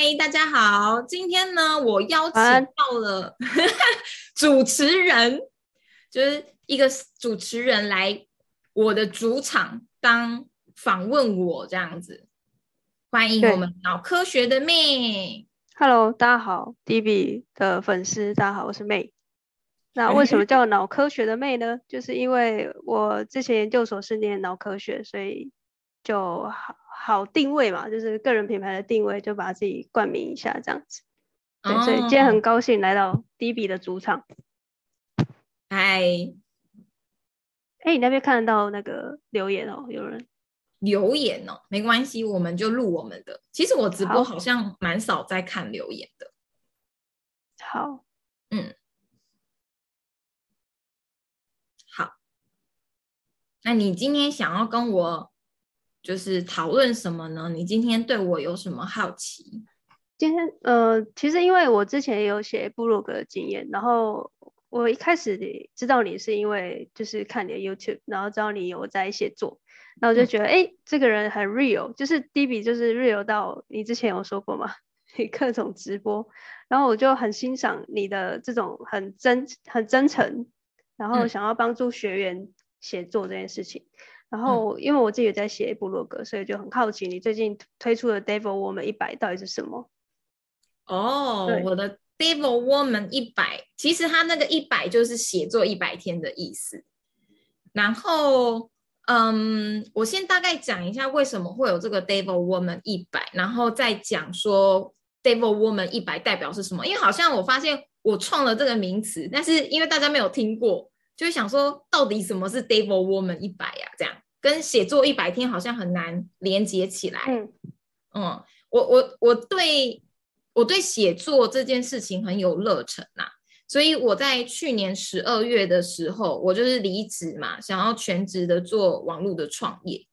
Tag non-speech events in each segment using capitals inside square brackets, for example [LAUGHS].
嗨，大家好！今天呢，我邀请到了 [LAUGHS] 主持人，就是一个主持人来我的主场当访问我这样子。欢迎我们脑科学的妹。Hello，大家好，D B 的粉丝，大家好，我是妹。那为什么 [LAUGHS] 叫脑科学的妹呢？就是因为我之前研究所是念脑科学，所以就好。好定位嘛，就是个人品牌的定位，就把自己冠名一下这样子。对，所以今天很高兴来到 D B 的主场。嗨，哎，你那边看得到那个留言哦？有人留言哦？没关系，我们就录我们的。其实我直播好像蛮少在看留言的。好，嗯，好。那你今天想要跟我？就是讨论什么呢？你今天对我有什么好奇？今天呃，其实因为我之前也有写部落格的经验，然后我一开始知道你是因为就是看你的 YouTube，然后知道你有在写作，然后我就觉得哎，这个人很 real，就是 D B 就是 real 到你之前有说过嘛，你各种直播，然后我就很欣赏你的这种很真很真诚，然后想要帮助学员写作这件事情。然后，因为我自己也在写部落格，所以就很好奇你最近推出的 Devil Woman 一百到底是什么？哦，我的 Devil Woman 一百，其实它那个一百就是写作一百天的意思。然后，嗯，我先大概讲一下为什么会有这个 Devil Woman 一百，然后再讲说 Devil Woman 一百代表是什么。因为好像我发现我创了这个名词，但是因为大家没有听过。就想说，到底什么是 Devil Woman 一百呀？这样跟写作一百天好像很难连接起来。嗯，嗯，我我我对我对写作这件事情很有热忱呐，所以我在去年十二月的时候，我就是离职嘛，想要全职的做网络的创业。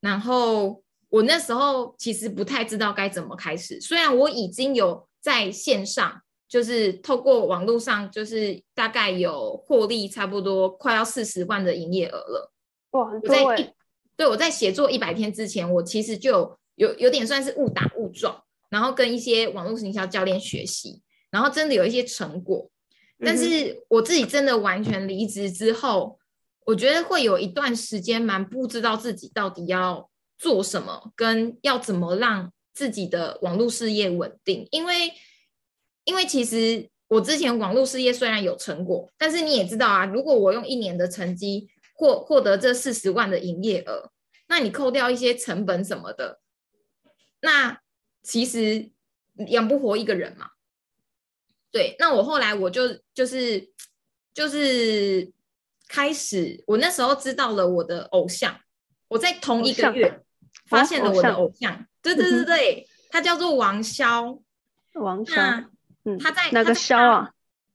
然后我那时候其实不太知道该怎么开始，虽然我已经有在线上。就是透过网络上，就是大概有获利差不多快要四十万的营业额了。哇，我在一！对，我在写作一百天之前，我其实就有有点算是误打误撞，然后跟一些网络营销教练学习，然后真的有一些成果。但是我自己真的完全离职之后，我觉得会有一段时间蛮不知道自己到底要做什么，跟要怎么让自己的网络事业稳定，因为。因为其实我之前网络事业虽然有成果，但是你也知道啊，如果我用一年的成绩获获得这四十万的营业额，那你扣掉一些成本什么的，那其实养不活一个人嘛。对，那我后来我就就是就是开始，我那时候知道了我的偶像，我在同一个月发现了我的偶像，对对对对，他叫做王潇，王潇。嗯，他在哪个肖啊？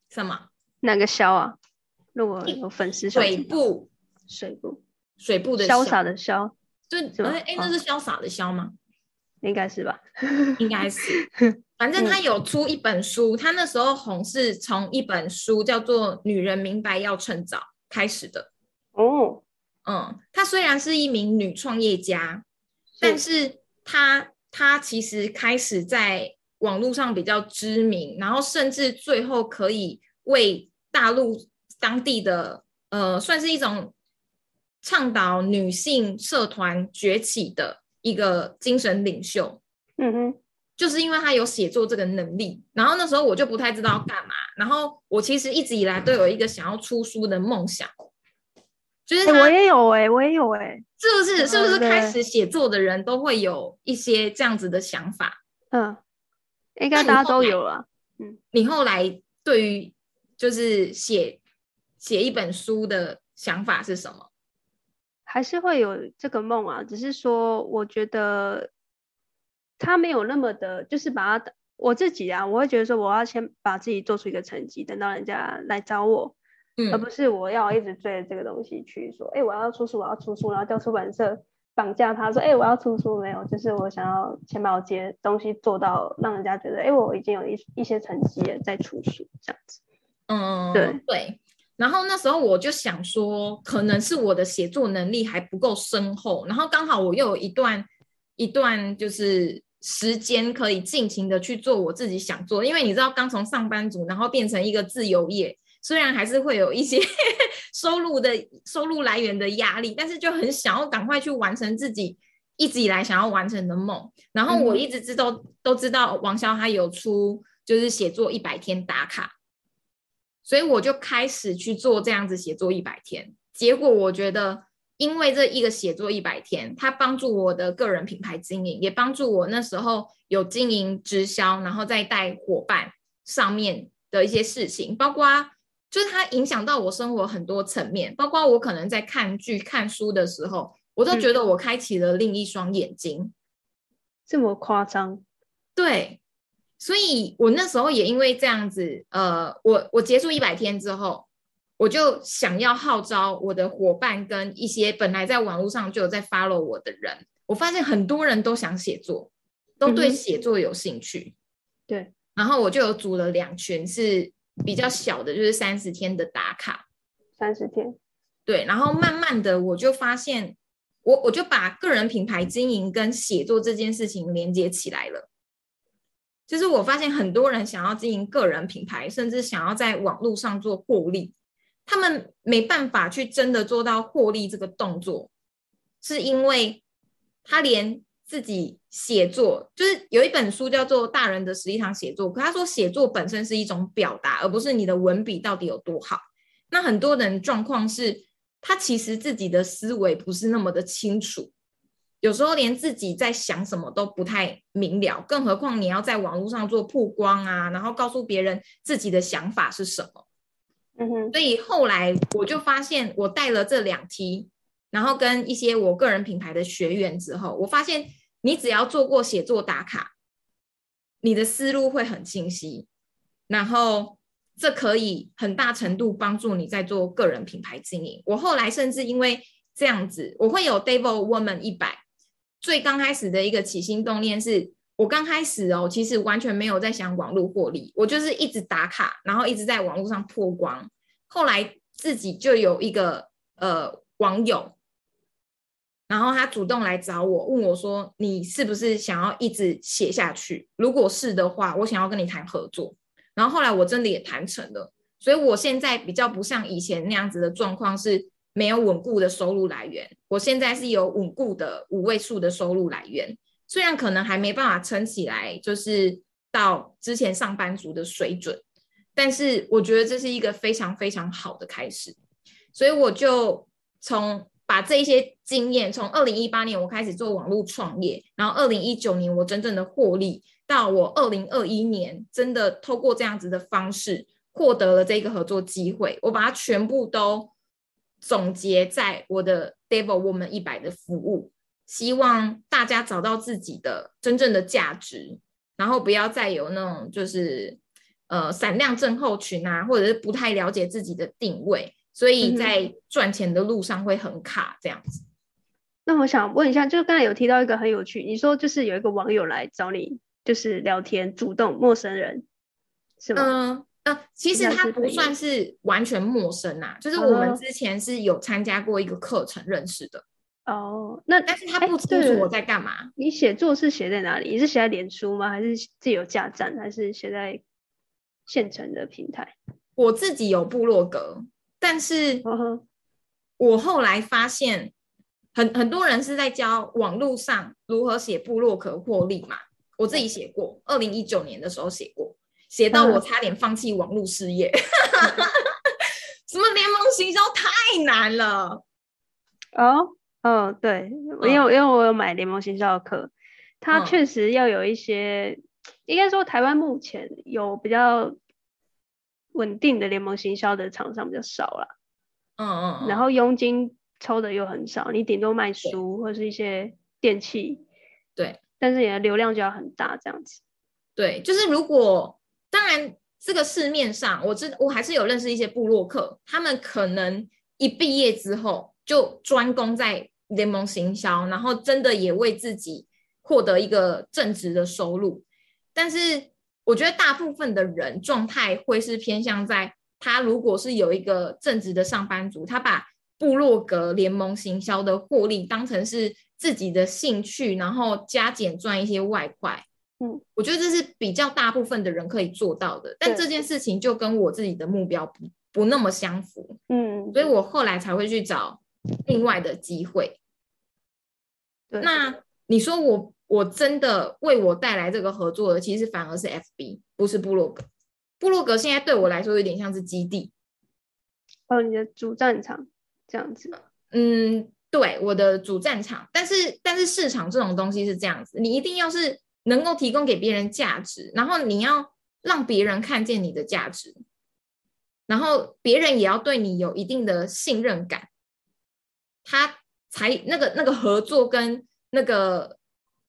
什么？哪个肖啊？如果有粉丝，水部，水部，水部的潇洒的潇，对，哎哎，那是潇洒的潇吗？应该是吧，应该是。[LAUGHS] 反正他有出一本书，他那时候红是从一本书叫做《女人明白要趁早》开始的。哦，嗯，她虽然是一名女创业家，但是她她其实开始在。网络上比较知名，然后甚至最后可以为大陆当地的呃，算是一种倡导女性社团崛起的一个精神领袖。嗯哼，就是因为他有写作这个能力，然后那时候我就不太知道干嘛，然后我其实一直以来都有一个想要出书的梦想，就是我也有哎，我也有哎，是不是？是不是开始写作的人都会有一些这样子的想法？嗯。应该大家都有了。嗯，你后来对于就是写写一本书的想法是什么？还是会有这个梦啊？只是说，我觉得他没有那么的，就是把他我自己啊，我会觉得说，我要先把自己做出一个成绩，等到人家来找我，嗯，而不是我要一直追着这个东西去说，哎，我要出书，我要出书，然后叫出版社。绑架他说：“哎，我要出书没有？就是我想要先把我接东西做到，让人家觉得，哎，我已经有一一些成绩了，再出书这样子。嗯，对对。然后那时候我就想说，可能是我的写作能力还不够深厚，然后刚好我又有一段一段就是时间可以尽情的去做我自己想做，因为你知道，刚从上班族然后变成一个自由业，虽然还是会有一些 [LAUGHS] 收入的收入来源的压力，但是就很想要赶快去完成自己一直以来想要完成的梦。然后我一直知道都知道王潇他有出就是写作一百天打卡，所以我就开始去做这样子写作一百天，结果我觉得。因为这一个写作一百天，它帮助我的个人品牌经营，也帮助我那时候有经营直销，然后再带伙伴上面的一些事情，包括就是它影响到我生活很多层面，包括我可能在看剧、看书的时候，我都觉得我开启了另一双眼睛。这么夸张？对，所以我那时候也因为这样子，呃，我我结束一百天之后。我就想要号召我的伙伴跟一些本来在网络上就有在 follow 我的人，我发现很多人都想写作，都对写作有兴趣。对，然后我就有组了两群是比较小的，就是三十天的打卡。三十天。对，然后慢慢的我就发现，我我就把个人品牌经营跟写作这件事情连接起来了。就是我发现很多人想要经营个人品牌，甚至想要在网络上做获利。他们没办法去真的做到获利这个动作，是因为他连自己写作，就是有一本书叫做《大人的十一堂写作》，可他说写作本身是一种表达，而不是你的文笔到底有多好。那很多人状况是，他其实自己的思维不是那么的清楚，有时候连自己在想什么都不太明了，更何况你要在网络上做曝光啊，然后告诉别人自己的想法是什么。嗯哼，所以后来我就发现，我带了这两梯，然后跟一些我个人品牌的学员之后，我发现你只要做过写作打卡，你的思路会很清晰，然后这可以很大程度帮助你在做个人品牌经营。我后来甚至因为这样子，我会有 Devil Woman 一百，最刚开始的一个起心动念是。我刚开始哦，其实完全没有在想网络获利，我就是一直打卡，然后一直在网络上破光。后来自己就有一个呃网友，然后他主动来找我，问我说：“你是不是想要一直写下去？如果是的话，我想要跟你谈合作。”然后后来我真的也谈成了，所以我现在比较不像以前那样子的状况，是没有稳固的收入来源。我现在是有稳固的五位数的收入来源。虽然可能还没办法撑起来，就是到之前上班族的水准，但是我觉得这是一个非常非常好的开始。所以我就从把这些经验，从二零一八年我开始做网络创业，然后二零一九年我真正的获利，到我二零二一年真的透过这样子的方式获得了这个合作机会，我把它全部都总结在我的 Devil Woman 一百的服务。希望大家找到自己的真正的价值，然后不要再有那种就是呃闪亮症候群啊，或者是不太了解自己的定位，所以在赚钱的路上会很卡这样子。那我想问一下，就刚才有提到一个很有趣，你说就是有一个网友来找你，就是聊天，主动陌生人是吗？嗯呃，其实他不算是完全陌生啊，就是我们之前是有参加过一个课程认识的。哦，那但是他不清楚我在干嘛。你写作是写在哪里？你是写在脸书吗？还是自有架站？还是写在现成的平台？我自己有部落格，但是我后来发现，很很多人是在教网络上如何写部落格获利嘛。我自己写过，二零一九年的时候写过，写到我差点放弃网络事业。[LAUGHS] 什么联盟行销太难了哦。嗯，对，因为因为我有买联盟行销的课，它确实要有一些，应该说台湾目前有比较稳定的联盟行销的厂商比较少了，嗯嗯，然后佣金抽的又很少，你顶多卖书或是一些电器，对，但是你的流量就要很大这样子，对，就是如果当然这个市面上，我知我还是有认识一些部落客，他们可能一毕业之后就专攻在。联盟行销，然后真的也为自己获得一个正职的收入，但是我觉得大部分的人状态会是偏向在他如果是有一个正直的上班族，他把部落格联盟行销的获利当成是自己的兴趣，然后加减赚一些外快。嗯，我觉得这是比较大部分的人可以做到的，但这件事情就跟我自己的目标不不那么相符，嗯，所以我后来才会去找另外的机会。对，那你说我我真的为我带来这个合作的，其实反而是 FB，不是部落格。部落格现在对我来说有点像是基地，哦，你的主战场这样子，嗯，对，我的主战场。但是但是市场这种东西是这样子，你一定要是能够提供给别人价值，然后你要让别人看见你的价值，然后别人也要对你有一定的信任感，他才那个那个合作跟那个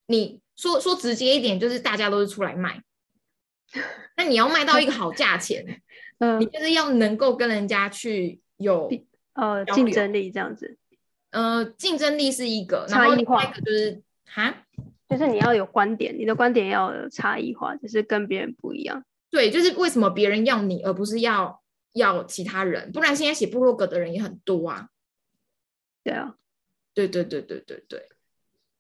你说说直接一点，就是大家都是出来卖，[LAUGHS] 那你要卖到一个好价钱，嗯你，就是要能够跟人家去有呃，竞争力这样子，呃竞争力是一个，然差异化后另外一个就是哈，就是你要有观点，你的观点要有差异化，就是跟别人不一样。对，就是为什么别人要你，而不是要要其他人？不然现在写部落格的人也很多啊。对啊，对对对对对对，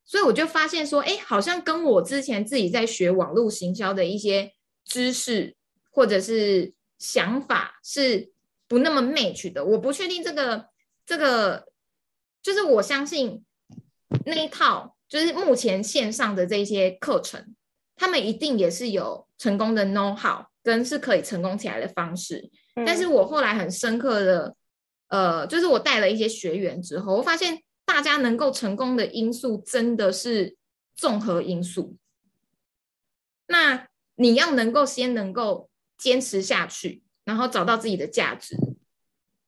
所以我就发现说，哎，好像跟我之前自己在学网络行销的一些知识或者是想法是不那么 match 的。我不确定这个这个，就是我相信那一套，就是目前线上的这些课程，他们一定也是有成功的 know how 跟是可以成功起来的方式。但是嗯我后来很深刻的，呃，就是我带了一些学员之后，我发现大家能够成功的因素真的是综合因素。那你要能够先能够坚持下去，然后找到自己的价值，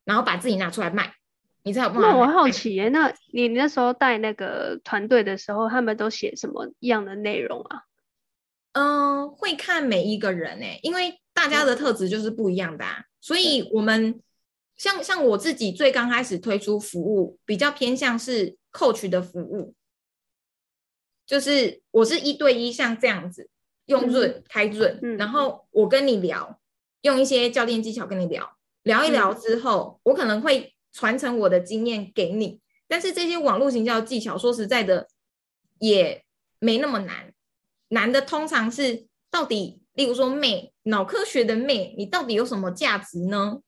然后把自己拿出来卖，你才有办法。那我好奇耶，那你那时候带那个团队的时候，他们都写什么样的内容啊？嗯、会看每一个人诶、因为大家的特质就是不一样的啊，所以我们像像我自己最刚开始推出服务，比较偏向是 coach 的服务，就是我是一对一像这样子用润、开润，嗯然后我跟你聊，用一些教练技巧跟你聊，聊一聊之后，我可能会传承我的经验给你，但是这些网络行销技巧，说实在的也没那么难。难的通常是到底，例如说妹脑科学的妹，你到底有什么价值呢？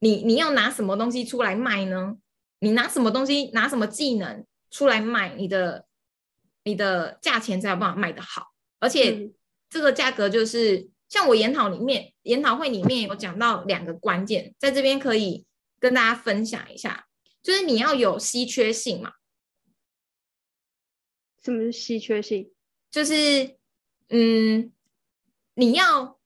你你要拿什么东西出来卖呢？你拿什么东西，拿什么技能出来卖，你的你的价钱才有办法卖得好。而且嗯这个价格就是像我研讨里面研讨会里面有讲到两个关键，在这边可以跟大家分享一下，就是你要有稀缺性嘛，什么是稀缺性？就是嗯，你要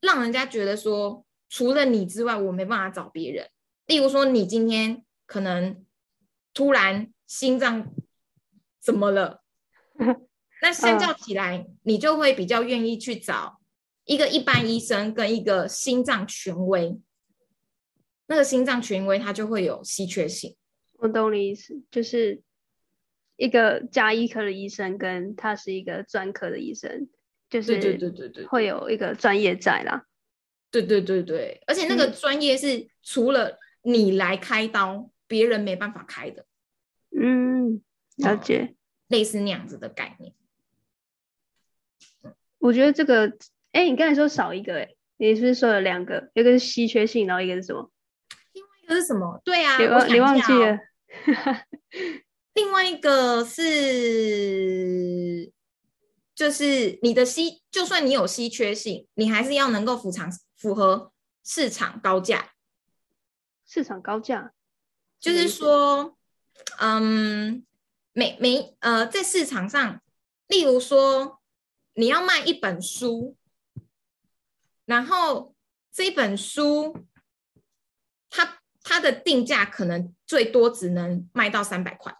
让人家觉得说，除了你之外，我没办法找别人。例如说，你今天可能突然心脏怎么了，[LAUGHS] 那相较起来，你就会比较愿意去找一个一般医生跟一个心脏权威。那个心脏权威，他就会有稀缺性。我懂你意思，就是一个加医科的医生，跟他是一个专科的医生，就对对是对对对，会有一个专业在啦。对对对对，而且那个嗯专业是除了你来开刀，别人没办法开的，嗯，了哦解。类似那样子的概念。我觉得这个，哎，你刚才说少一个，哎，你是不是说有两个？一个是稀缺性，然后一个是什么？另外一个是什么？对啊，你忘你忘记了？另外一个是，就是你的稀，就算你有稀缺性，你还是要能够符场符合市场高价。市场高价，就是说，嗯，每每呃，在市场上，例如说，你要卖一本书，然后这本书，它它的定价可能最多只能卖到三百块。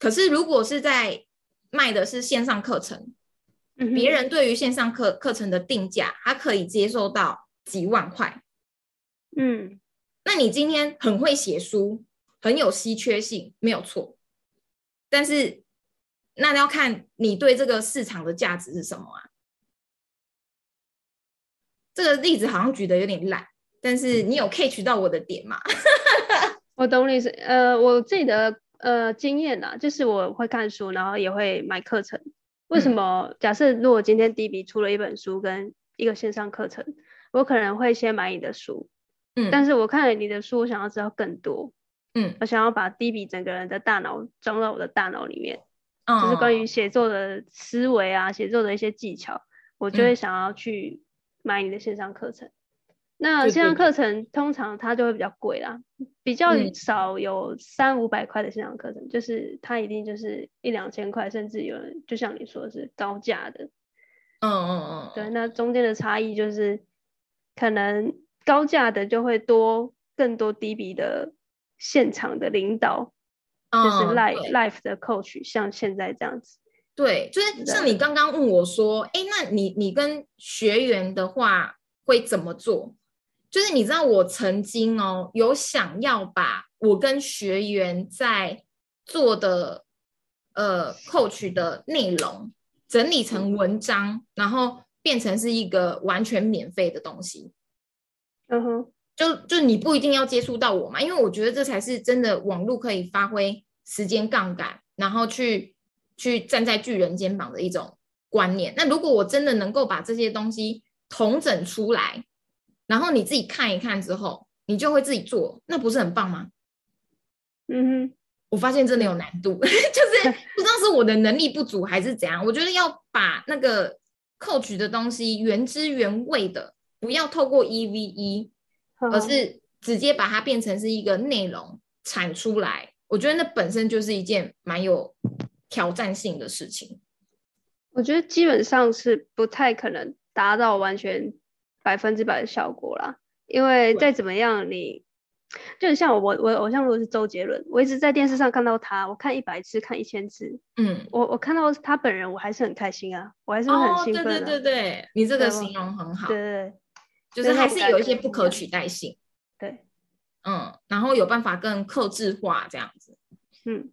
可是如果是在卖的是线上课程，嗯别人对于线上课课程的定价，他可以接受到几万块。嗯，那你今天很会写书，很有稀缺性，没有错。但是那要看你对这个市场的价值是什么啊？这个例子好像举的有点烂，但是你有 catch 到我的点吗？[LAUGHS] 我懂你意思。呃，我自己的呃经验啊，就是我会看书，然后也会买课程。为什么？假设如果今天 D B 出了一本书跟一个线上课程，我可能会先买你的书，嗯，但是我看了你的书，我想要知道更多，嗯，我想要把 D B 整个人的大脑装到我的大脑里面，嗯就是关于写作的思维啊，写作的一些技巧，我就会想要去买你的线上课程。那线上课程通常它就会比较贵啦，比较嗯少有三五百块的线上课程，就是它一定就是一两千块，甚至有人就像你说的是高价的。嗯嗯嗯，对，那中间的差异就是可能高价的就会多更多低比的现场的领导，就是嗯 live live 的 coach，像现在这样子。对，就是像你刚刚问我说，哎，那你你跟学员的话会怎么做？就是你知道我曾经哦有想要把我跟学员在做的呃 coach 的内容整理成文章，然后变成是一个完全免费的东西。嗯哼，就就你不一定要接触到我嘛，因为我觉得这才是真的网络可以发挥时间杠杆，然后去去站在巨人肩膀的一种观念。那如果我真的能够把这些东西统整出来，然后你自己看一看之后，你就会自己做，那不是很棒吗？嗯哼，我发现真的有难度，[LAUGHS] 就是 [LAUGHS] 不知道是我的能力不足还是怎样。我觉得要把那个 coach 的东西原汁原味的，不要透过一 v [LAUGHS] 一，而嗯是直接把它变成是一个内容产出来。我觉得那本身就是一件蛮有挑战性的事情。我觉得基本上是不太可能达到完全百分之百的效果啦，因为再怎么样你。就像我我偶像如果是周杰伦，我一直在电视上看到他，我看一百次，看一千次，嗯，我我看到他本人，我还是很开心啊，我还是很兴奋、啊。对对对对，你这个形容很好。对，对就是还是有一些不可取代性。对，嗯，然后有办法更克制化这样子。嗯，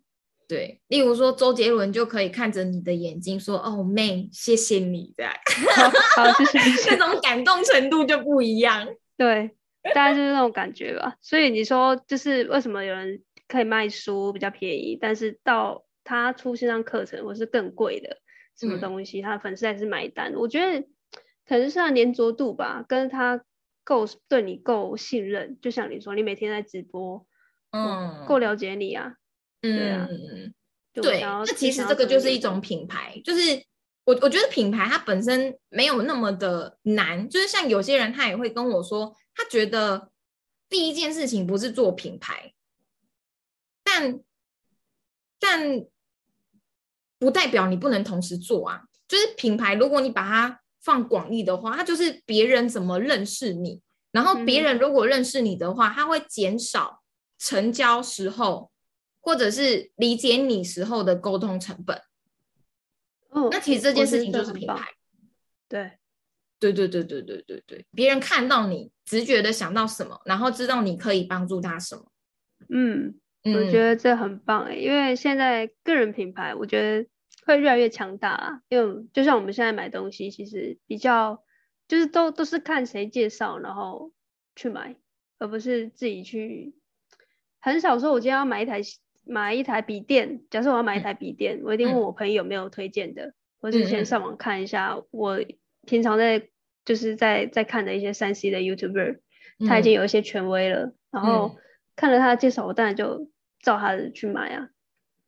对，例如说周杰伦就可以看着你的眼睛说：“哦，man，谢谢你。”这样，好，好，谢谢，谢谢这种感动程度就不一样。对，大概就是那种感觉吧。所以你说，就是为什么有人可以卖书比较便宜，但是到他出线上课程或是更贵的什么嗯东西，他的粉丝还是买单。我觉得可能是他粘着度吧，跟他够对你够信任。就像你说，你每天在直播，嗯，够了解你啊。嗯，对，那其实这个就是一种品牌，就是我我觉得品牌它本身没有那么的难，就是像有些人他也会跟我说，他觉得第一件事情不是做品牌，但但不代表你不能同时做啊。就是品牌，如果你把它放广义的话，它就是别人怎么认识你，然后别嗯。人如果认识你的话，他会减少成交时候或者是理解你时候的沟通成本。哦，那其实这件事情就是品牌。对，对对对对对对对，别人看到你，直觉的想到什么，然后知道你可以帮助他什么。嗯。嗯，我觉得这很棒诶，因为现在个人品牌，我觉得会越来越强大啦。因为就像我们现在买东西，其实比较就是都都是看谁介绍，然后去买，而不是自己去。很少说，我今天要买一台买一台笔电，假设我要买一台笔电，我一定问嗯我朋友有没有推荐的，或是先上网看一下我平常在就是在在看的一些三 C 的 YouTuber，他已经嗯有一些权威了，然后看了他的介绍，我当然就照他的去买啊，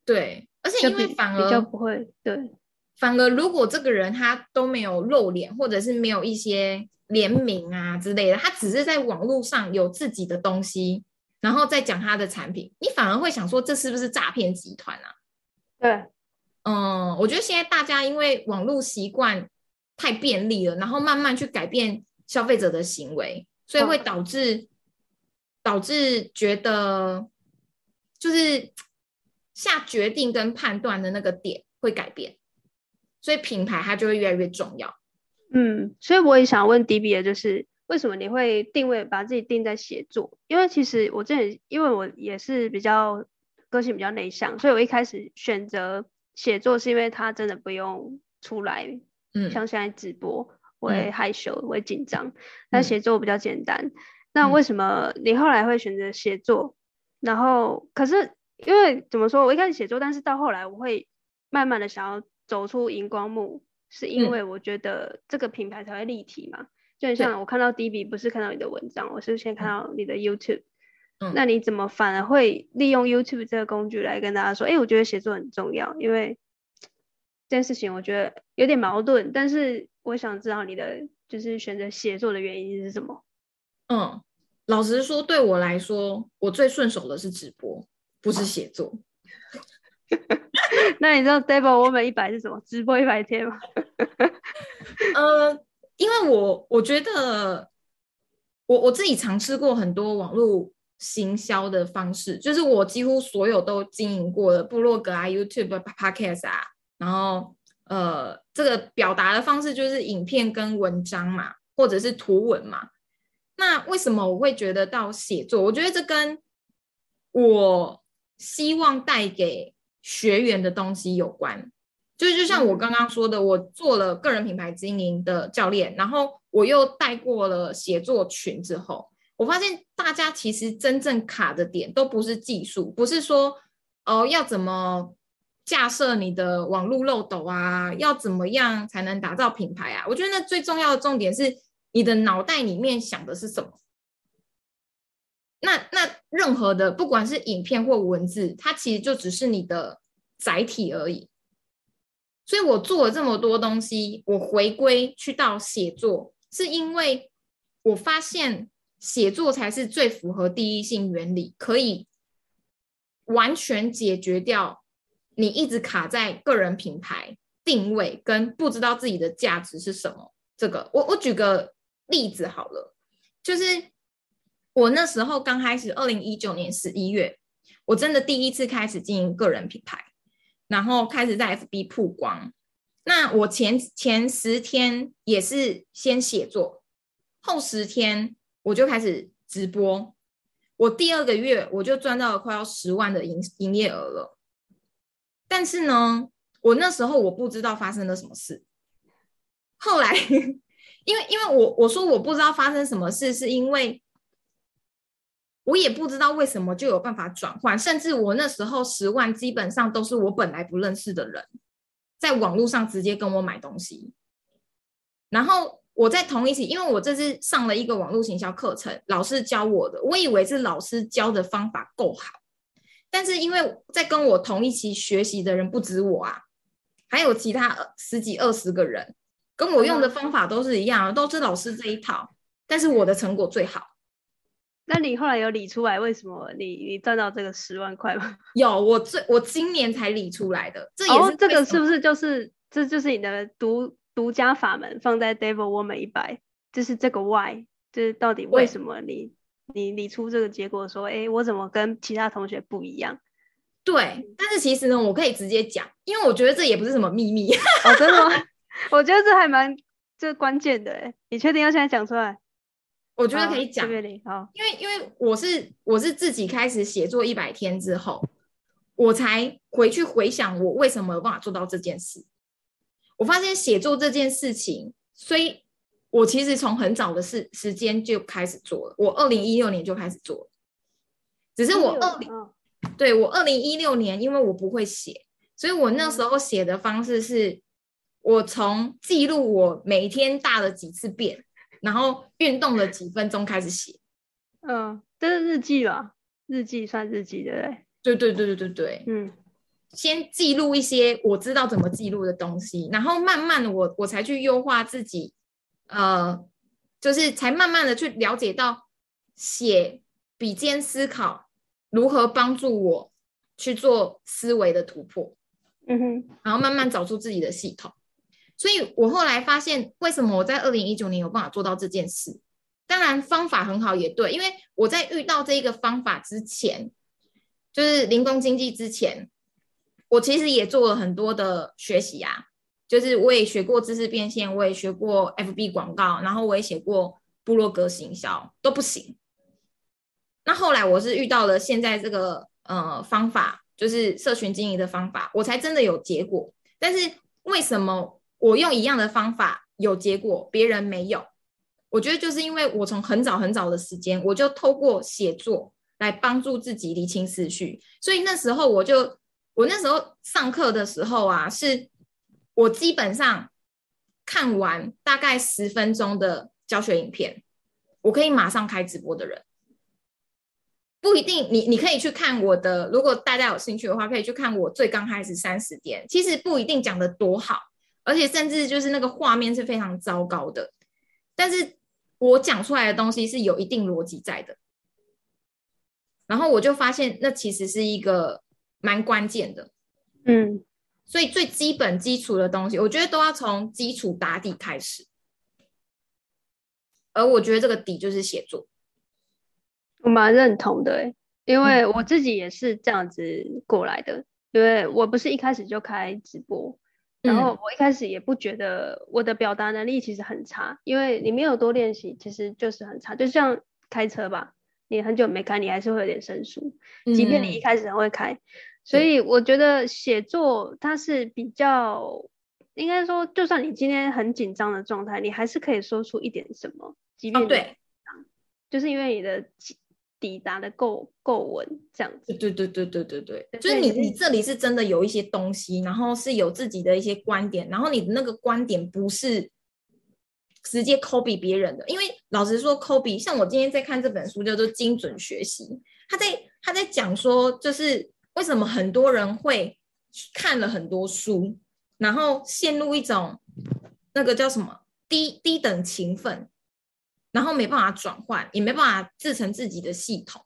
对，而且因为反比比较而不会对，反而如果这个人他都没有露脸，或者是没有一些联名啊之类的，他只是在网络上有自己的东西，然后再讲他的产品，你反而会想说这是不是诈骗集团啊？对，嗯，我觉得现在大家因为网络习惯太便利了，然后慢慢去改变消费者的行为，所以会嗯导致、导致觉得就是 [TSK] 下决定跟判断的那个点会改变，所以品牌它就会越来越重要。嗯，所以我也想问 D B 的就是，为什么你会定位把自己定在写作？因为其实我之前因为我也是比较个性比较内向，所以我一开始选择写作是因为它真的不用出来，嗯像现在直播我会嗯害羞，我会紧张，但嗯写作比较简单。那嗯为什么你后来会选择写作？然后可是因为怎么说，我一开始写作，但是到后来我会慢慢的想要走出荧光幕，是因为我觉得这个品牌才会立体嘛。就很像我看到第一笔，不是看到你的文章，我是先看到你的 YouTube。嗯，那你怎么反而会利用 YouTube 这个工具来跟大家说？哎，我觉得写作很重要，因为这件事情我觉得有点矛盾，但是我想知道你的就是选择写作的原因是什么？嗯，老实说，对我来说，我最顺手的是直播，不是写作。[LAUGHS] 那你知道 Double 我们一百是什么？直播一百天吗？[LAUGHS] 呃。因为我我觉得我我自己尝试过很多网络行销的方式，就是我几乎所有都经营过的，部落格啊、YouTube、Podcast 啊，然后呃，这个表达的方式就是影片跟文章嘛，或者是图文嘛。那为什么我会觉得到写作？我觉得这跟我希望带给学员的东西有关。就是就像我刚刚说的，我做了个人品牌经营的教练，然后我又带过了写作群之后，我发现大家其实真正卡的点都不是技术，不是说哦要怎么架设你的网络漏斗啊，要怎么样才能打造品牌啊？我觉得那最重要的重点是你的脑袋里面想的是什么。那那任何的不管是影片或文字，它其实就只是你的载体而已。所以我做了这么多东西，我回归去到写作，是因为我发现写作才是最符合第一性原理，可以完全解决掉你一直卡在个人品牌定位跟不知道自己的价值是什么。这个，我我举个例子好了，就是我那时候刚开始，二零一九年十一月，我真的第一次开始经营个人品牌。然后开始在 FB 曝光，那我前前十天也是先写作，后十天我就开始直播，我第二个月我就赚到了快要十万的营营业额了。但是呢，我那时候我不知道发生了什么事。后来，[LAUGHS] 因为因为我我说我不知道发生什么事，是因为。我也不知道为什么就有办法转换，甚至我那时候十万基本上都是我本来不认识的人，在网络上直接跟我买东西。然后我在同一期，因为我这次上了一个网络行销课程，老师教我的，我以为是老师教的方法够好，但是因为在跟我同一期学习的人不止我啊，还有其他十几二十个人跟我用的方法都是一样，都是老师这一套，但是我的成果最好。那你后来有理出来为什么你你赚到这个十万块吗？[LAUGHS] 有，我最我今年才理出来的，这也是这个是不是就是这就是你的独独家法门？放在 Devil Woman 一百，就是这个 Why，就是到底为什么你你理出这个结果说，哎，我怎么跟其他同学不一样？对，但是其实呢，我可以直接讲，因为我觉得这也不是什么秘密。哦，真的吗？[LAUGHS] 我觉得这还蛮这关键的，哎，你确定要现在讲出来？我觉得可以讲，因为因为我是我是自己开始写作一百天之后，我才回去回想我为什么有办法做到这件事。我发现写作这件事情，所以我其实从很早的时时间就开始做了。我二零一六年就开始做，只是我二零对我二零一六年，因为我不会写，所以我那时候写的方式是，我从记录我每天大了几次便。然后运动了几分钟开始写，嗯，这是日记吧？日记算日记对不对？对对对对对对，嗯，先记录一些我知道怎么记录的东西，然后慢慢的我我才去优化自己，呃，就是才慢慢的去了解到写笔尖思考如何帮助我去做思维的突破，嗯哼，然后慢慢找出自己的系统。所以我后来发现，为什么我在二零一九年有办法做到这件事？当然方法很好，也对，因为我在遇到这一个方法之前，就是零工经济之前，我其实也做了很多的学习啊，就是我也学过知识变现，我也学过 FB 广告，然后我也写过部落格行销，都不行。那后来我是遇到了现在这个呃方法，就是社群经营的方法，我才真的有结果。但是为什么？我用一样的方法有结果，别人没有。我觉得就是因为我从很早很早的时间，我就透过写作，来帮助自己理清思绪。所以那时候我就，我那时候上课的时候啊，是我基本上看完大概十分钟的教学影片，我可以马上开直播的人。不一定，你你可以去看我的。如果大家有兴趣的话，可以去看我最刚开始三十点。其实不一定讲的多好，而且甚至就是那个画面是非常糟糕的。但是我讲出来的东西是有一定逻辑在的。然后我就发现，那其实是一个蛮关键的。嗯，所以最基本基础的东西，我觉得都要从基础打底开始。而我觉得这个底就是写作。我蛮认同的，因为我自己也是这样子过来的。因为我不是一开始就开直播，然后我一开始也不觉得我的表达能力其实很差，因为你没有多练习，其实就是很差。就像开车吧，你很久没开，你还是会有点生疏，即便你一开始很会开。所以我觉得写作它是比较，应该说，就算你今天很紧张的状态，你还是可以说出一点什么，即便对，就是因为你的。抵达的够够稳，这样子。对对对对对对对，就是你你这里是真的有一些东西，然后是有自己的一些观点，然后你的那个观点不是直接 copy 别人的。因为老实说，copy 像我今天在看这本书叫做《精准学习》，他在他在讲说，就是为什么很多人会看了很多书，然后陷入一种那个叫什么低低等勤奋。然后没办法转换，也没办法制成自己的系统。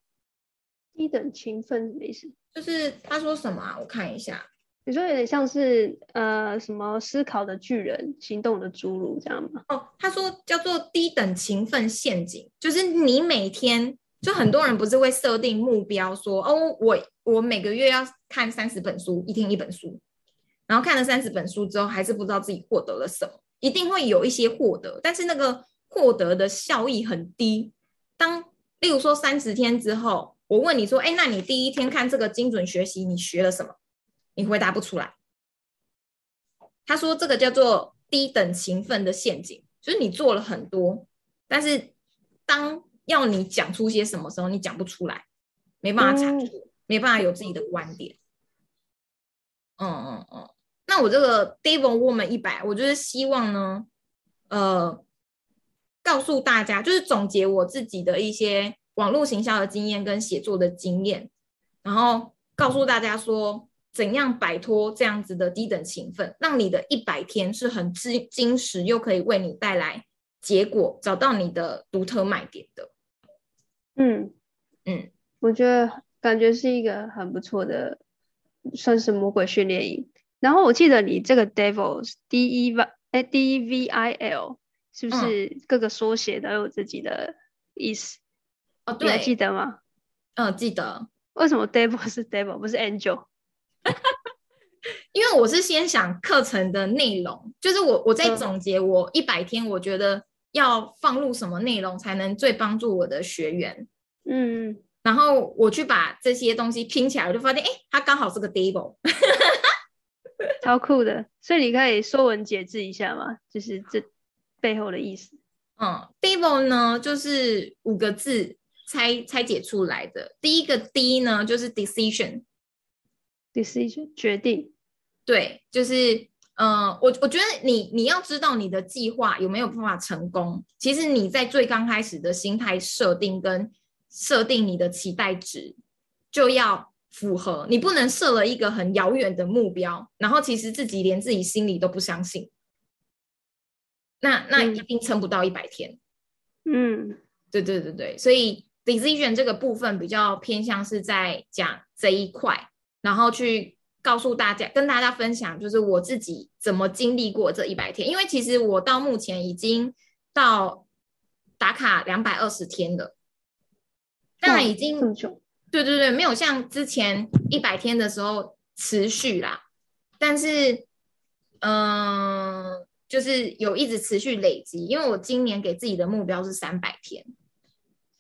低等勤奋什么意思？就是他说什么啊？我看一下。你说有点像是呃什么思考的巨人，行动的侏儒这样吗？哦，他说叫做低等勤奋陷阱，就是你每天就很多人不是会设定目标，说哦我我每个月要看三十本书，一天一本书，然后看了三十本书之后，还是不知道自己获得了什么，一定会有一些获得，但是那个。获得的效益很低。当例如说三十天之后，我问你说：“哎，那你第一天看这个精准学习，你学了什么？”你回答不出来。他说：“这个叫做低等勤奋的陷阱，就是你做了很多，但是当要你讲出些什么时候，你讲不出来，没办法阐述，没办法有自己的观点。”嗯嗯嗯。那我这个 Devil Woman 一百，我就是希望呢，呃。告诉大家，就是总结我自己的一些网络行销的经验跟写作的经验，然后告诉大家说，怎样摆脱这样子的低等勤奋，让你的一百天是很精精实，又可以为你带来结果，找到你的独特卖点的。嗯嗯，我觉得感觉是一个很不错的，算是魔鬼训练营。然后我记得你这个 Devils D E V 哎 D E V I L。是不是各个缩写都有自己的意思？哦，对，还记得吗？嗯，记得。为什么 devil 是 devil 不是 angel？[LAUGHS] 因为我是先想课程的内容，就是我我在总结我一百天，我觉得要放入什么内容才能最帮助我的学员。嗯，然后我去把这些东西拼起来，我就发现，哎，它刚好是个 devil，[LAUGHS] 超酷的。所以你可以说文解字一下吗？就是这。背后的意思，嗯，devil 呢，就是五个字拆拆解出来的。第一个 D 呢，就是 decision，decision 决定，对，就是，嗯，我我觉得你你要知道你的计划有没有办法成功，其实你在最刚开始的心态设定跟设定你的期待值就要符合，你不能设了一个很遥远的目标，然后其实自己连自己心里都不相信。那那一定撑不到一百天，嗯，对对对对，所以 decision 这个部分比较偏向是在讲这一块，然后去告诉大家，跟大家分享，就是我自己怎么经历过这一百天，因为其实我到目前已经到打卡两百二十天了，当然已经对对对，没有像之前一百天的时候持续啦，但是嗯。就是有一直持续累积，因为我今年给自己的目标是三百天，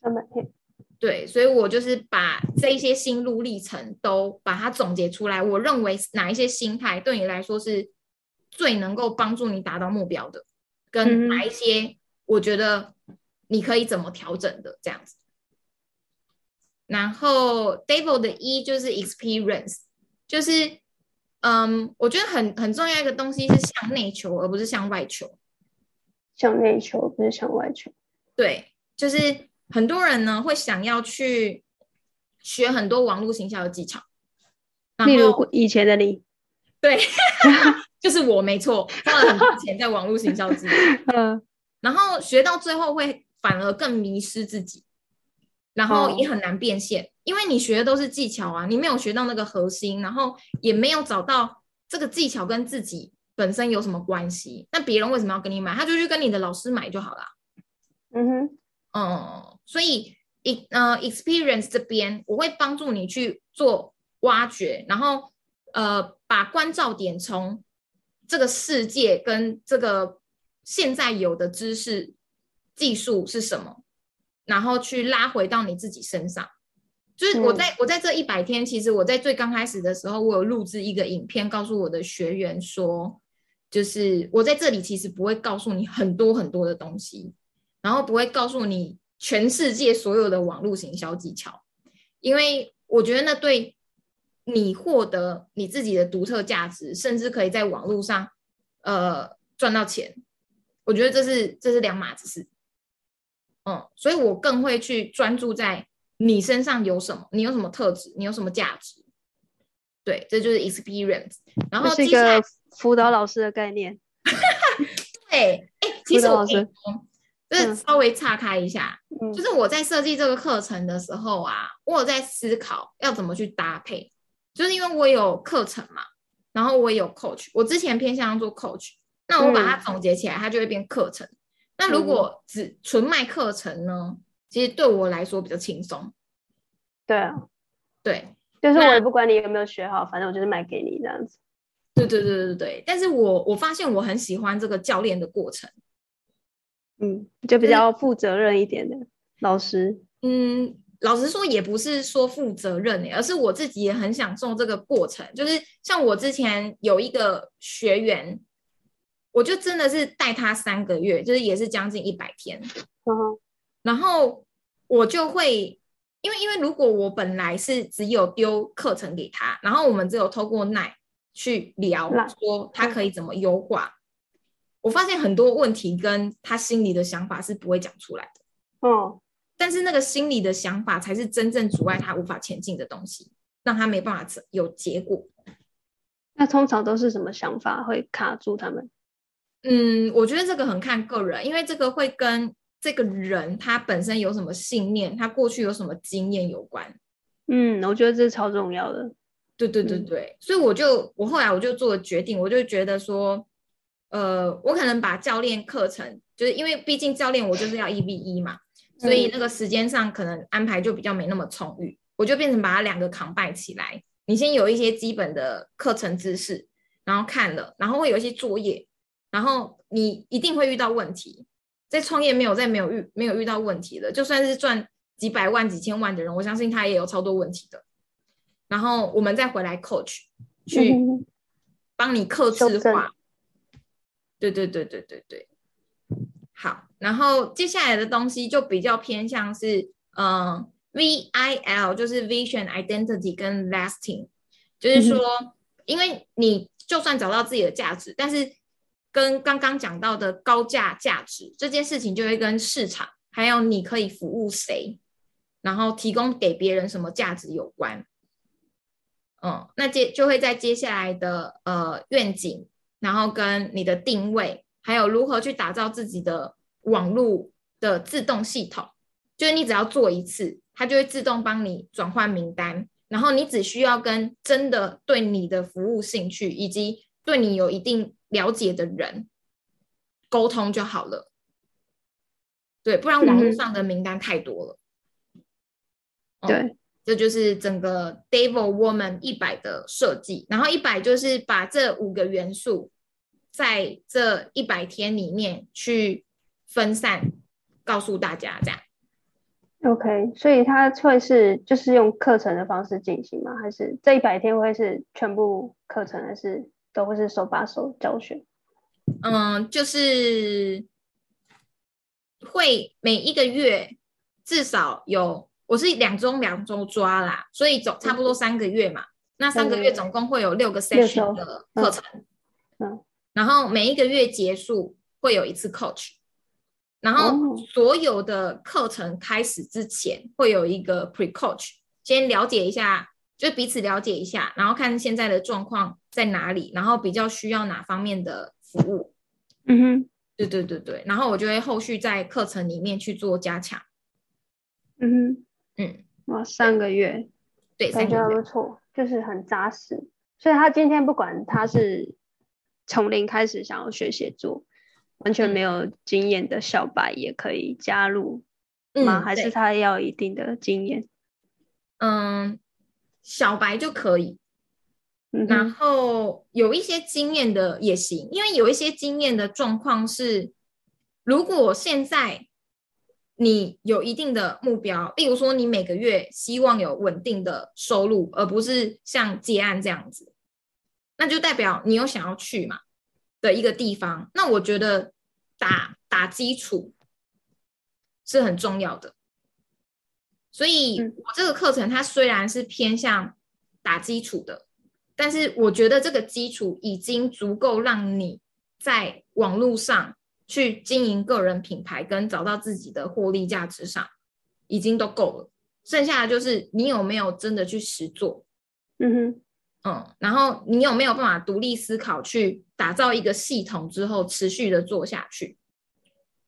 三百天，对，所以我就是把这一些心路历程都把它总结出来。我认为哪一些心态对你来说是最能够帮助你达到目标的，跟哪一些我觉得你可以怎么调整的这样子。然后 devil 的 E 就是 experience，就是嗯，我觉得很很重要一个东西是向内求，而不是向外求。向内求不是向外求。对，就是很多人呢会想要去学很多网络行销的技巧，例如以前的你。对，[LAUGHS] 就是我没错，花了很多钱在网络行销之 [LAUGHS] 嗯，然后学到最后会反而更迷失自己，然后也很难变现，因为你学的都是技巧啊，你没有学到那个核心，然后也没有找到这个技巧跟自己本身有什么关系。那别人为什么要跟你买？他就去跟你的老师买就好了。嗯哼，嗯，所以，e 呃，experience 这边我会帮助你去做挖掘，然后。呃，把关照点从这个世界跟这个现在有的知识、技术是什么，然后去拉回到你自己身上。就是我在我在这一百天，其实我在最刚开始的时候，我有录制一个影片，告诉我的学员说，就是我在这里其实不会告诉你很多很多的东西，然后不会告诉你全世界所有的网络行销技巧，因为我觉得那对。你获得你自己的独特价值，甚至可以在网络上，呃，赚到钱。我觉得这是这是两码子事。嗯，所以我更会去专注在你身上有什么，你有什么特质，你有什么价值。对，这就是 experience。然后是一个辅导老师的概念。[LAUGHS] 对，哎，其实我就是稍微岔开一下，就是我在设计这个课程的时候啊，我有在思考要怎么去搭配。就是因为我有课程嘛，然后我也有 coach，我之前偏向做 coach，那我把它总结起来，它就会变课程。那如果只纯卖课程呢？其实对我来说比较轻松。对啊，对，就是我也不管你有没有学好，反正我就是卖给你这样子。对对对对对，但是我我发现我很喜欢这个教练的过程。嗯，就比较负责任一点的老师。嗯。老实说，也不是说负责任而是我自己也很享受这个过程。就是像我之前有一个学员，我就真的是带他三个月，就是也是将近一百天。嗯，然后我就会，因为因为如果我本来是只有丢课程给他，然后我们只有透过奈去聊，说他可以怎么优化，我发现很多问题跟他心里的想法是不会讲出来的。哦。但是那个心里的想法才是真正阻碍他无法前进的东西，让他没办法有结果。那通常都是什么想法会卡住他们？嗯，我觉得这个很看个人，因为这个会跟这个人他本身有什么信念，他过去有什么经验有关。嗯，我觉得这是超重要的。对对对对，所以我就我后来我就做了决定，我就觉得说，呃，我可能把教练课程，就是因为毕竟教练我就是要一 v 一嘛。所以那个时间上可能安排就比较没那么充裕，我就变成把它两个扛拜起来。你先有一些基本的课程知识，然后看了，然后会有一些作业，然后你一定会遇到问题。在创业没有在没有遇没有遇到问题的，就算是赚几百万几千万的人，我相信他也有超多问题的。然后我们再回来 coach 去帮你克制化。对对对对对对。好，然后接下来的东西就比较偏向是，嗯，V I L 就是 Vision Identity 跟 Lasting，就是说，因为你就算找到自己的价值，但是跟刚刚讲到的高价价值这件事情，就会跟市场还有你可以服务谁，然后提供给别人什么价值有关。嗯，那接就会在接下来的呃愿景，然后跟你的定位。还有如何去打造自己的网络的自动系统，就是你只要做一次，它就会自动帮你转换名单，然后你只需要跟真的对你的服务兴趣以及对你有一定了解的人沟通就好了。对，不然网络上的名单太多了。对，这就是整个 Devil Woman 一百的设计，然后一百就是把这五个元素。在这一百天里面去分散，告诉大家这样。OK，所以它会是就是用课程的方式进行吗？还是这一百天会是全部课程，还是都会是手把手教学？嗯，就是会每一个月至少有我是两周两周抓啦，所以总差不多三个月嘛。那三个月总共会有六个 session 的。课程，嗯，然后每一个月结束会有一次 coach，然后所有的课程开始之前会有一个 pre coach，先了解一下，就彼此了解一下，然后看现在的状况在哪里，然后比较需要哪方面的服务。嗯哼，对对对对，然后我就会后续在课程里面去做加强。嗯哼，嗯，哇，三个月，对，感觉还不错，就是很扎实。所以他今天不管他是从零开始想要学写作，完全没有经验的小白也可以加入吗？还是他要一定的经验？嗯，小白就可以。嗯然后有一些经验的也行，因为有一些经验的状况是，如果现在你有一定的目标，例如说你每个月希望有稳定的收入，而不是像接案这样子，那就代表你有想要去嘛的一个地方。那我觉得打打基础是很重要的，所以我这个课程它虽然是偏向打基础的。但是我觉得这个基础已经足够让你在网络上去经营个人品牌，跟找到自己的获利价值上，已经都够了。剩下的就是你有没有真的去实做，嗯哼，嗯，然后你有没有办法独立思考，去打造一个系统之后持续的做下去。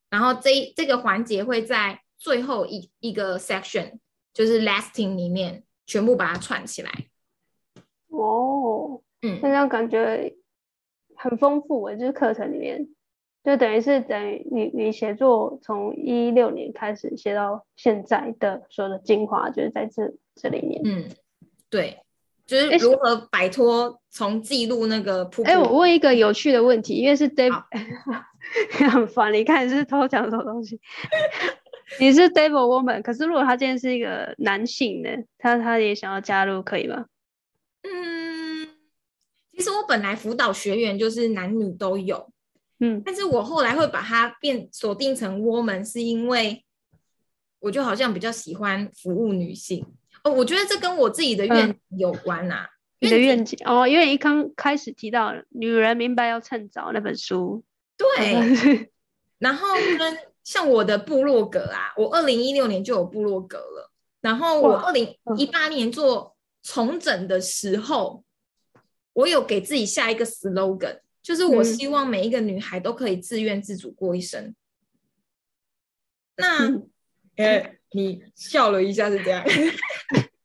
然后这这个环节会在最后一一个 section，就是 lasting 里面全部把它串起来。哦，嗯，这样感觉很丰富诶，就是课程里面，就等于是等于你你写作从一六年开始写到现在的所有的精华，就是在这这里面。嗯，对，就是如何摆脱从记录那个瀑布。哎，我问一个有趣的问题，因为是 Dave，[LAUGHS] 很烦，你看你是偷讲什么东西？你是 Devil Woman，可是如果他今天是一个男性呢，他他也想要加入，可以吗？嗯，其实我本来辅导学员就是男女都有，嗯，但是我后来会把它变锁定成 woman，是因为我就好像比较喜欢服务女性哦。我觉得这跟我自己的愿有关呐。你的愿景哦，因为你刚开始提到“女人明白要趁早”那本书，对。[LAUGHS] 然后跟像我的部落格啊，我二零一六年就有部落格了，然后我二零一八年做。重整的时候，我有给自己下一个 slogan，就是我希望每一个女孩都可以自愿自主过一生。那，[LAUGHS] 哎，你笑了一下是这样。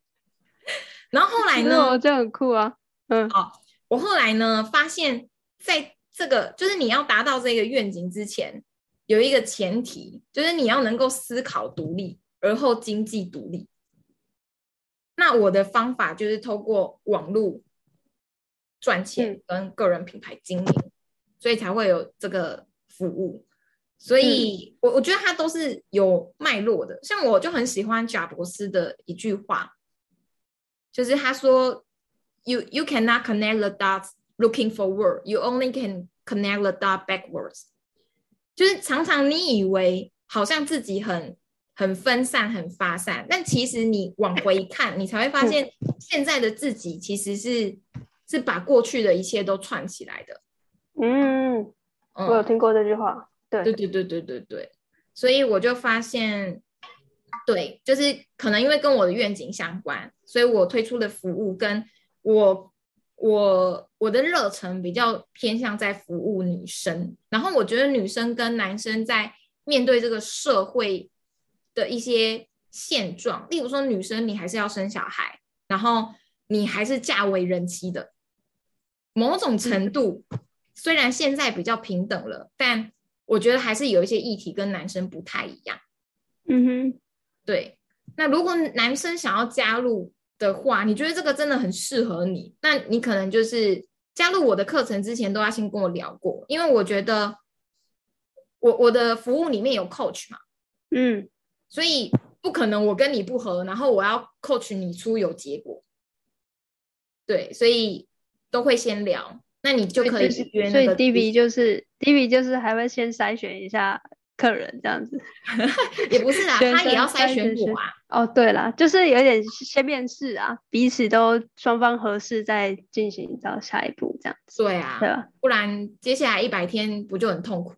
[LAUGHS] 然后后来呢？这很酷啊。嗯，好，我后来呢发现，在这个就是你要达到这个愿景之前，有一个前提，就是你要能够思考独立，而后经济独立。那我的方法就是透过网络赚钱跟个人品牌经营，所以才会有这个服务。所以，我我觉得它都是有脉络的。像我就很喜欢贾博士的一句话，就是他说：“You you cannot connect the dots looking forward, you only can connect the dots backwards。”就是常常你以为好像自己很。很分散，很发散，但其实你往回看，你才会发现现在的自己其实是是把过去的一切都串起来的。嗯，我有听过这句话。对，对，对，对，对，对，对。所以我就发现，对，就是可能因为跟我的愿景相关，所以我推出的服务跟我我我的热忱比较偏向在服务女生。然后我觉得女生跟男生在面对这个社会。的一些现状，例如说，女生你还是要生小孩，然后你还是嫁为人妻的，某种程度，虽然现在比较平等了，但我觉得还是有一些议题跟男生不太一样。嗯哼，对。那如果男生想要加入的话，你觉得这个真的很适合你，那你可能就是加入我的课程之前都要先跟我聊过，因为我觉得我我的服务里面有 coach 嘛，嗯。所以不可能我跟你不合，然后我要 coach 你出有结果。对，所以都会先聊，那你就可以约那个。所以 D B 就是 D B 就是还会先筛选一下客人这样子，[LAUGHS] 也不是啦，他也要筛选我啊。哦，对了，就是有点先面试啊，彼此都双方合适，再进行到下一步这样子。对啊，对吧？不然接下来一百天不就很痛苦？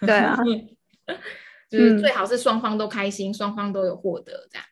对啊，[LAUGHS] 就是最好是双方都开心，双方都有获得这样。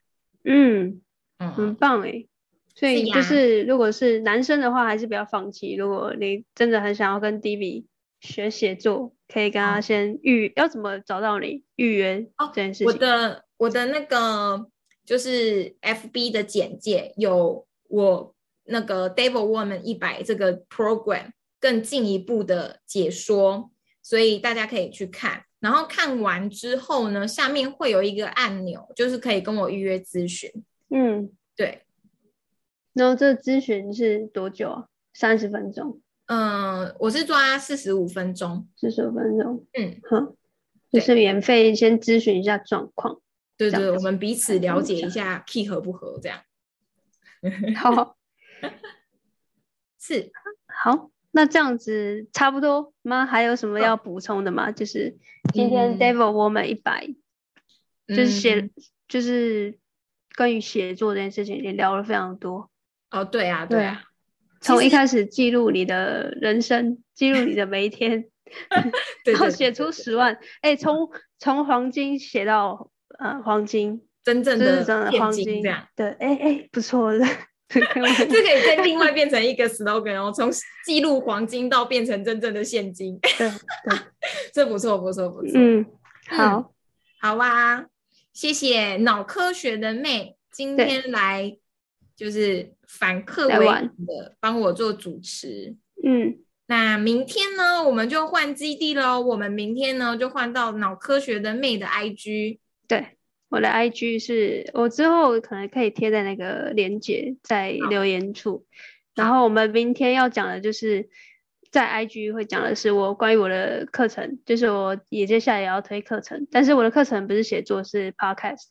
嗯嗯，很棒哎。所以就是，如果是男生的话，还是不要放弃。如果你真的很想要跟 D B 学写作，可以跟他先预，要怎么找到你预约这件事情？我的我的那个就是 F B 的简介有我那个 Devil Woman 一百这个 program 更进一步的解说，所以大家可以去看。然后看完之后呢，下面会有一个按钮，就是可以跟我预约咨询。嗯，对。然后这咨询是多久啊？三十分钟。嗯，我是抓四十五分钟。四十五分钟。嗯，好，就是免费先咨询一下状况。对对，我们彼此了解一下 key 合不合这样。[LAUGHS] [LAUGHS] 好，是好，那这样子差不多吗？还有什么要补充的吗？就是今天 Devil 我们一百，就是写，就是关于写作这件事情也聊了非常多。哦，对啊，对啊，从一开始记录你的人生，记录你的每一天，[LAUGHS] 然后写出十万，哎，从从黄金写到呃黄金，真正的黄金这样，对，哎哎，不错的，[LAUGHS] 这可以再另外变成一个 slogan，然后从记录黄金到变成真正的现金，对对，[LAUGHS] 这不错不错不错，嗯，好，好啊，谢谢脑科学的妹今天来。就是反客为主的帮我做主持，嗯，那明天呢，我们就换基地喽。我们明天呢，就换到脑科学的妹的 IG。对，我的 IG 是我之后可能可以贴在那个链接在留言处。然后我们明天要讲的就是在 IG 会讲的是我关于我的课程，就是我也接下来也要推课程，但是我的课程不是写作，是 Podcast，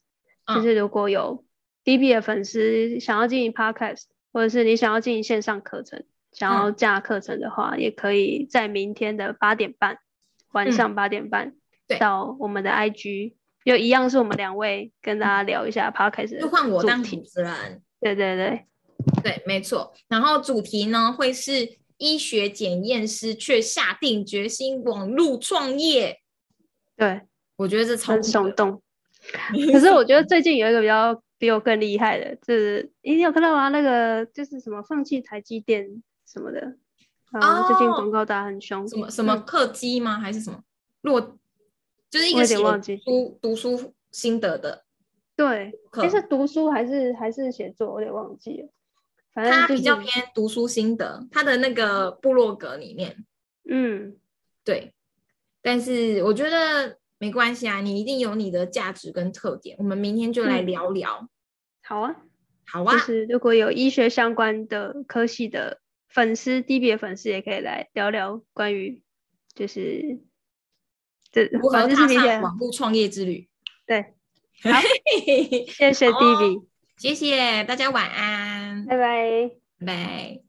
就是如果有。D B 的粉丝想要经营 Podcast，或者是你想要经营线上课程，想要架课程的话，也可以在明天的八点半，晚上八点半到我们的 I G，就一样是我们两位跟大家聊一下 Podcast。就换我当主持人。对对对，对，没错。然后主题呢会是医学检验师却下定决心网络创业。对，我觉得这超耸动。[LAUGHS] 可是我觉得最近有一个比较。比我更厉害的，就是你有看到吗？那个就是什么放弃台积电什么的啊，最近广告打很凶。什么什么客机吗？还是什么？落就是一个写书读书心得的。对，是读书还是还是写作？我有点忘记了。反正他比较偏读书心得，他的那个部落格里面，嗯，对。但是我觉得。没关系啊，你一定有你的价值跟特点。我们明天就来聊聊。好啊，好啊。就是如果有医学相关的科系的粉丝，D B 的粉丝也可以来聊聊关于就是这如何踏上网络创业之旅。对，[LAUGHS] 好，谢谢 D B，谢谢大家，晚安，拜拜，拜。